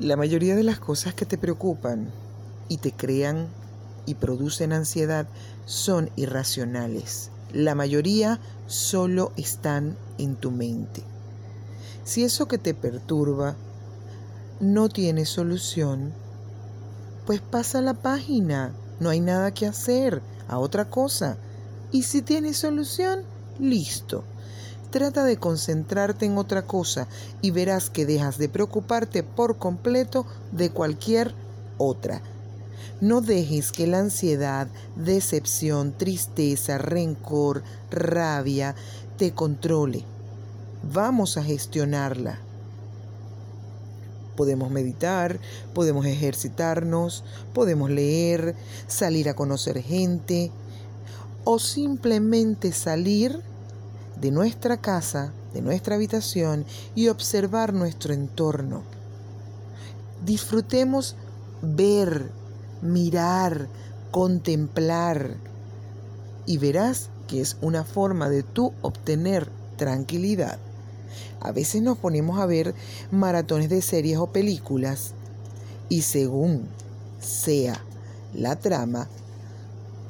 La mayoría de las cosas que te preocupan y te crean y producen ansiedad son irracionales. La mayoría solo están en tu mente. Si eso que te perturba no tiene solución, pues pasa la página, no hay nada que hacer, a otra cosa. Y si tiene solución, listo. Trata de concentrarte en otra cosa y verás que dejas de preocuparte por completo de cualquier otra. No dejes que la ansiedad, decepción, tristeza, rencor, rabia te controle. Vamos a gestionarla. Podemos meditar, podemos ejercitarnos, podemos leer, salir a conocer gente o simplemente salir de nuestra casa, de nuestra habitación y observar nuestro entorno. Disfrutemos ver, mirar, contemplar y verás que es una forma de tú obtener tranquilidad. A veces nos ponemos a ver maratones de series o películas y según sea la trama,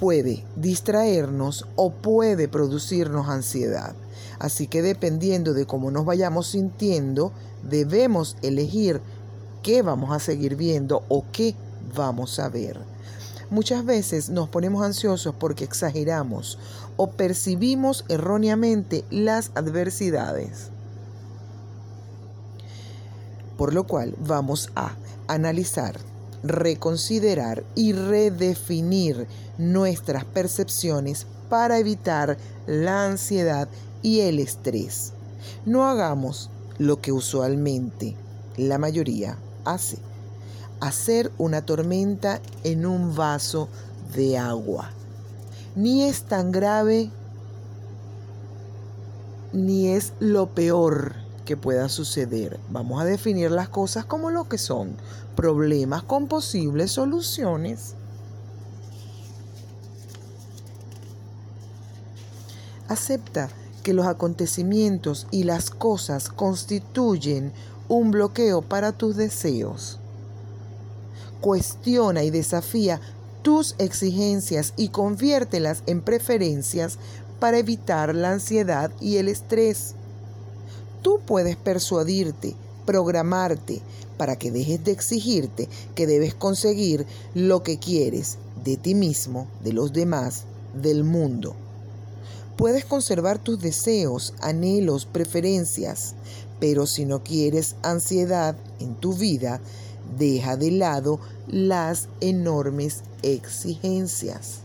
puede distraernos o puede producirnos ansiedad. Así que dependiendo de cómo nos vayamos sintiendo, debemos elegir qué vamos a seguir viendo o qué vamos a ver. Muchas veces nos ponemos ansiosos porque exageramos o percibimos erróneamente las adversidades. Por lo cual vamos a analizar reconsiderar y redefinir nuestras percepciones para evitar la ansiedad y el estrés. No hagamos lo que usualmente la mayoría hace, hacer una tormenta en un vaso de agua. Ni es tan grave, ni es lo peor que pueda suceder. Vamos a definir las cosas como lo que son, problemas con posibles soluciones. Acepta que los acontecimientos y las cosas constituyen un bloqueo para tus deseos. Cuestiona y desafía tus exigencias y conviértelas en preferencias para evitar la ansiedad y el estrés. Tú puedes persuadirte, programarte, para que dejes de exigirte que debes conseguir lo que quieres de ti mismo, de los demás, del mundo. Puedes conservar tus deseos, anhelos, preferencias, pero si no quieres ansiedad en tu vida, deja de lado las enormes exigencias.